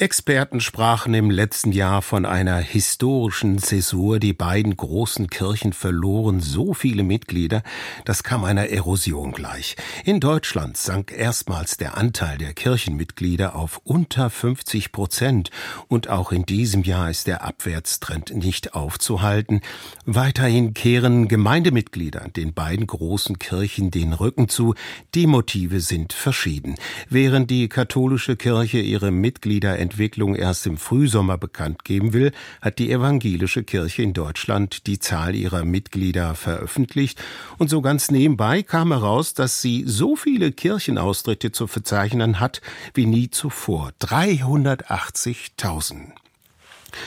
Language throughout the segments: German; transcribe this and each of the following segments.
Experten sprachen im letzten Jahr von einer historischen Zäsur. Die beiden großen Kirchen verloren so viele Mitglieder, das kam einer Erosion gleich. In Deutschland sank erstmals der Anteil der Kirchenmitglieder auf unter 50 Prozent und auch in diesem Jahr ist der Abwärtstrend nicht aufzuhalten. Weiterhin kehren Gemeindemitglieder den beiden großen Kirchen den Rücken zu. Die Motive sind verschieden. Während die katholische Kirche ihre Mitglieder Entwicklung erst im Frühsommer bekannt geben will, hat die evangelische Kirche in Deutschland die Zahl ihrer Mitglieder veröffentlicht und so ganz nebenbei kam heraus, dass sie so viele Kirchenaustritte zu verzeichnen hat wie nie zuvor. 380.000.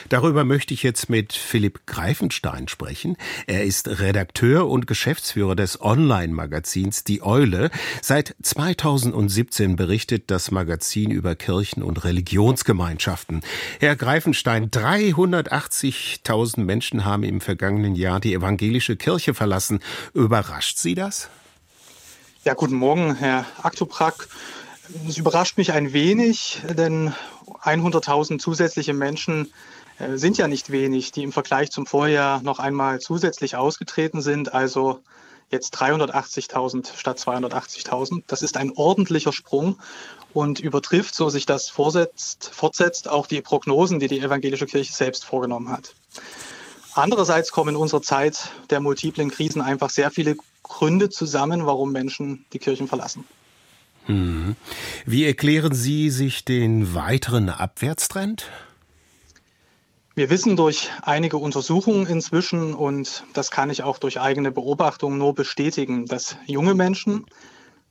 Darüber möchte ich jetzt mit Philipp Greifenstein sprechen. Er ist Redakteur und Geschäftsführer des Online-Magazins Die Eule. Seit 2017 berichtet das Magazin über Kirchen und Religionsgemeinschaften. Herr Greifenstein, 380.000 Menschen haben im vergangenen Jahr die evangelische Kirche verlassen. Überrascht Sie das? Ja, guten Morgen, Herr Aktoprak. Es überrascht mich ein wenig, denn 100.000 zusätzliche Menschen äh, sind ja nicht wenig, die im Vergleich zum Vorjahr noch einmal zusätzlich ausgetreten sind. Also jetzt 380.000 statt 280.000. Das ist ein ordentlicher Sprung und übertrifft, so sich das vorsetzt, fortsetzt, auch die Prognosen, die die evangelische Kirche selbst vorgenommen hat. Andererseits kommen in unserer Zeit der multiplen Krisen einfach sehr viele Gründe zusammen, warum Menschen die Kirchen verlassen. Mhm. Wie erklären Sie sich den weiteren Abwärtstrend? Wir wissen durch einige Untersuchungen inzwischen, und das kann ich auch durch eigene Beobachtungen nur bestätigen, dass junge Menschen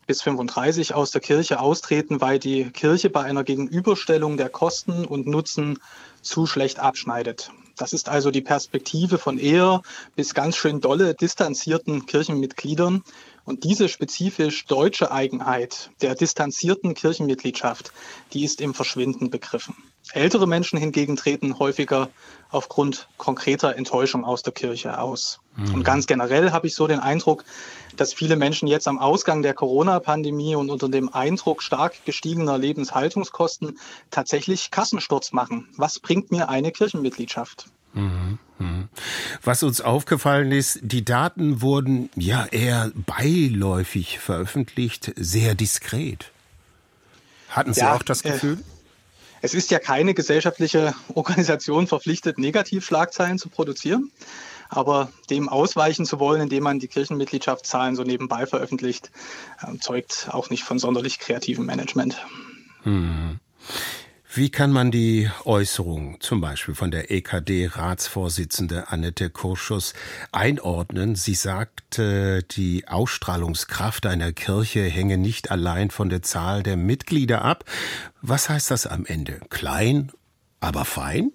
bis 35 aus der Kirche austreten, weil die Kirche bei einer Gegenüberstellung der Kosten und Nutzen zu schlecht abschneidet. Das ist also die Perspektive von eher bis ganz schön dolle distanzierten Kirchenmitgliedern. Und diese spezifisch deutsche Eigenheit der distanzierten Kirchenmitgliedschaft, die ist im Verschwinden begriffen. Ältere Menschen hingegen treten häufiger aufgrund konkreter Enttäuschung aus der Kirche aus. Mhm. Und ganz generell habe ich so den Eindruck, dass viele Menschen jetzt am Ausgang der Corona-Pandemie und unter dem Eindruck stark gestiegener Lebenshaltungskosten tatsächlich Kassensturz machen. Was bringt mir eine Kirchenmitgliedschaft? Mhm. mhm. Was uns aufgefallen ist, die Daten wurden ja eher beiläufig veröffentlicht, sehr diskret. Hatten Sie ja, auch das äh, Gefühl? Äh, es ist ja keine gesellschaftliche Organisation verpflichtet, Negativschlagzeilen zu produzieren. Aber dem ausweichen zu wollen, indem man die Kirchenmitgliedschaftszahlen so nebenbei veröffentlicht, äh, zeugt auch nicht von sonderlich kreativem Management. Hm. Wie kann man die Äußerung zum Beispiel von der EKD-Ratsvorsitzende Annette Kurschus einordnen? Sie sagte, die Ausstrahlungskraft einer Kirche hänge nicht allein von der Zahl der Mitglieder ab. Was heißt das am Ende? Klein, aber fein?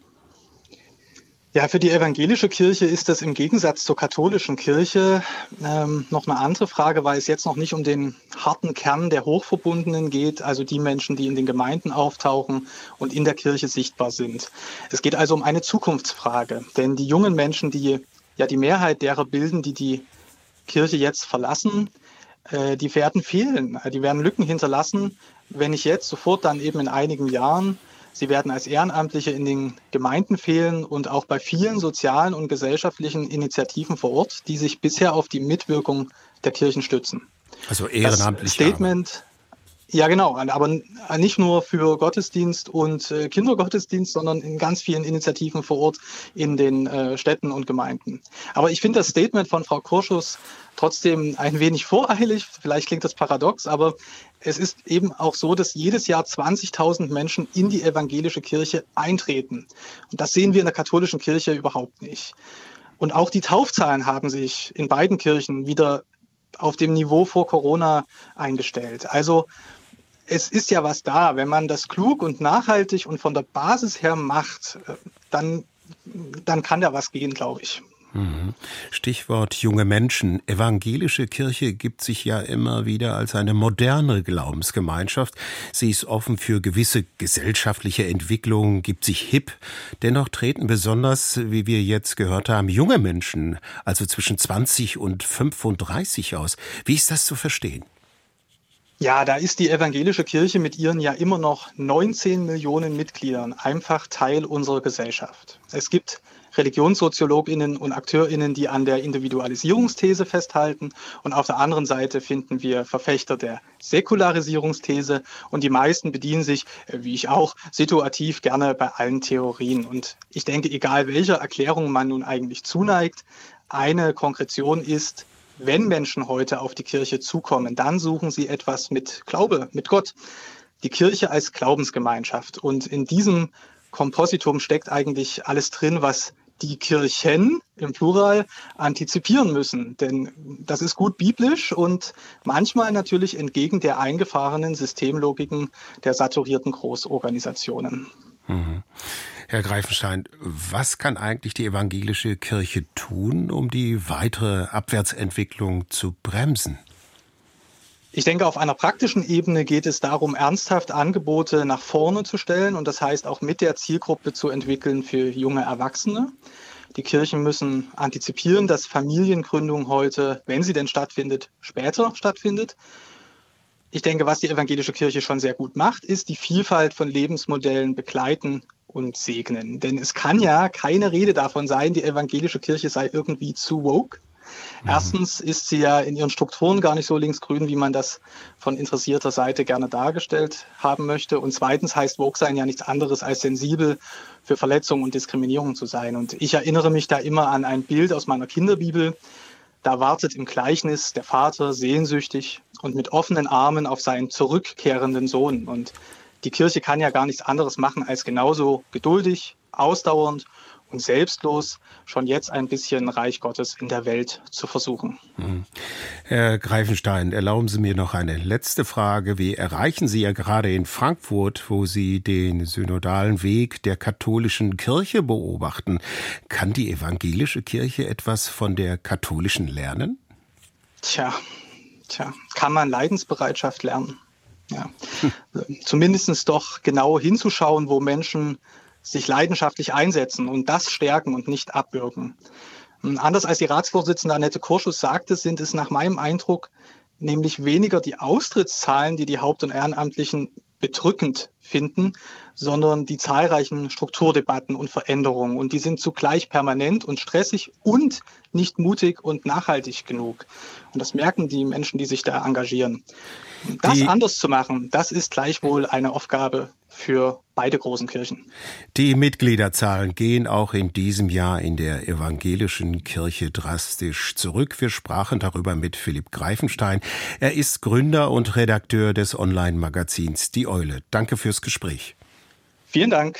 Ja, für die evangelische Kirche ist das im Gegensatz zur katholischen Kirche ähm, noch eine andere Frage, weil es jetzt noch nicht um den harten Kern der Hochverbundenen geht, also die Menschen, die in den Gemeinden auftauchen und in der Kirche sichtbar sind. Es geht also um eine Zukunftsfrage, denn die jungen Menschen, die ja die Mehrheit derer bilden, die die Kirche jetzt verlassen, äh, die werden fehlen, die werden Lücken hinterlassen, wenn nicht jetzt, sofort dann eben in einigen Jahren Sie werden als Ehrenamtliche in den Gemeinden fehlen und auch bei vielen sozialen und gesellschaftlichen Initiativen vor Ort, die sich bisher auf die Mitwirkung der Kirchen stützen. Also ehrenamtlich. Statement, ja, genau, aber nicht nur für Gottesdienst und äh, Kindergottesdienst, sondern in ganz vielen Initiativen vor Ort in den äh, Städten und Gemeinden. Aber ich finde das Statement von Frau Kurschus trotzdem ein wenig voreilig. Vielleicht klingt das paradox, aber es ist eben auch so, dass jedes Jahr 20.000 Menschen in die evangelische Kirche eintreten. Und das sehen wir in der katholischen Kirche überhaupt nicht. Und auch die Taufzahlen haben sich in beiden Kirchen wieder auf dem Niveau vor Corona eingestellt. Also es ist ja was da. Wenn man das klug und nachhaltig und von der Basis her macht, äh, dann, dann kann da was gehen, glaube ich. Mhm. Stichwort junge Menschen. Evangelische Kirche gibt sich ja immer wieder als eine moderne Glaubensgemeinschaft. Sie ist offen für gewisse gesellschaftliche Entwicklungen, gibt sich hip. Dennoch treten besonders, wie wir jetzt gehört haben, junge Menschen, also zwischen 20 und 35 aus. Wie ist das zu verstehen? Ja, da ist die evangelische Kirche mit ihren ja immer noch 19 Millionen Mitgliedern einfach Teil unserer Gesellschaft. Es gibt Religionssoziologinnen und Akteurinnen, die an der Individualisierungsthese festhalten. Und auf der anderen Seite finden wir Verfechter der Säkularisierungsthese. Und die meisten bedienen sich, äh, wie ich auch, situativ gerne bei allen Theorien. Und ich denke, egal welcher Erklärung man nun eigentlich zuneigt, eine Konkretion ist, wenn Menschen heute auf die Kirche zukommen, dann suchen sie etwas mit Glaube, mit Gott. Die Kirche als Glaubensgemeinschaft. Und in diesem Kompositum steckt eigentlich alles drin, was die Kirchen im Plural antizipieren müssen. Denn das ist gut biblisch und manchmal natürlich entgegen der eingefahrenen Systemlogiken der saturierten Großorganisationen. Mhm. Herr Greifenstein, was kann eigentlich die evangelische Kirche tun, um die weitere Abwärtsentwicklung zu bremsen? Ich denke, auf einer praktischen Ebene geht es darum, ernsthaft Angebote nach vorne zu stellen und das heißt auch mit der Zielgruppe zu entwickeln für junge Erwachsene. Die Kirchen müssen antizipieren, dass Familiengründung heute, wenn sie denn stattfindet, später stattfindet. Ich denke, was die evangelische Kirche schon sehr gut macht, ist die Vielfalt von Lebensmodellen begleiten und segnen. Denn es kann ja keine Rede davon sein, die evangelische Kirche sei irgendwie zu woke. Mhm. Erstens ist sie ja in ihren Strukturen gar nicht so linksgrün, wie man das von interessierter Seite gerne dargestellt haben möchte. Und zweitens heißt Woke sein ja nichts anderes als sensibel für Verletzungen und Diskriminierung zu sein. Und ich erinnere mich da immer an ein Bild aus meiner Kinderbibel. Da wartet im Gleichnis der Vater sehnsüchtig und mit offenen Armen auf seinen zurückkehrenden Sohn. Und die Kirche kann ja gar nichts anderes machen, als genauso geduldig, ausdauernd und selbstlos schon jetzt ein bisschen Reich Gottes in der Welt zu versuchen. Hm. Herr Greifenstein, erlauben Sie mir noch eine letzte Frage. Wie erreichen Sie ja gerade in Frankfurt, wo Sie den synodalen Weg der katholischen Kirche beobachten, kann die evangelische Kirche etwas von der katholischen lernen? Tja, tja, kann man Leidensbereitschaft lernen? Ja. Zumindest doch genau hinzuschauen, wo Menschen sich leidenschaftlich einsetzen und das stärken und nicht abwürgen. Hm, anders als die Ratsvorsitzende Annette Kurschus sagte, sind es nach meinem Eindruck nämlich weniger die Austrittszahlen, die die Haupt- und Ehrenamtlichen bedrückend finden, sondern die zahlreichen Strukturdebatten und Veränderungen. Und die sind zugleich permanent und stressig und nicht mutig und nachhaltig genug. Und das merken die Menschen, die sich da engagieren. Das die, anders zu machen, das ist gleichwohl eine Aufgabe für beide großen Kirchen. Die Mitgliederzahlen gehen auch in diesem Jahr in der evangelischen Kirche drastisch zurück. Wir sprachen darüber mit Philipp Greifenstein. Er ist Gründer und Redakteur des Online-Magazins Die Eule. Danke fürs Gespräch. Vielen Dank.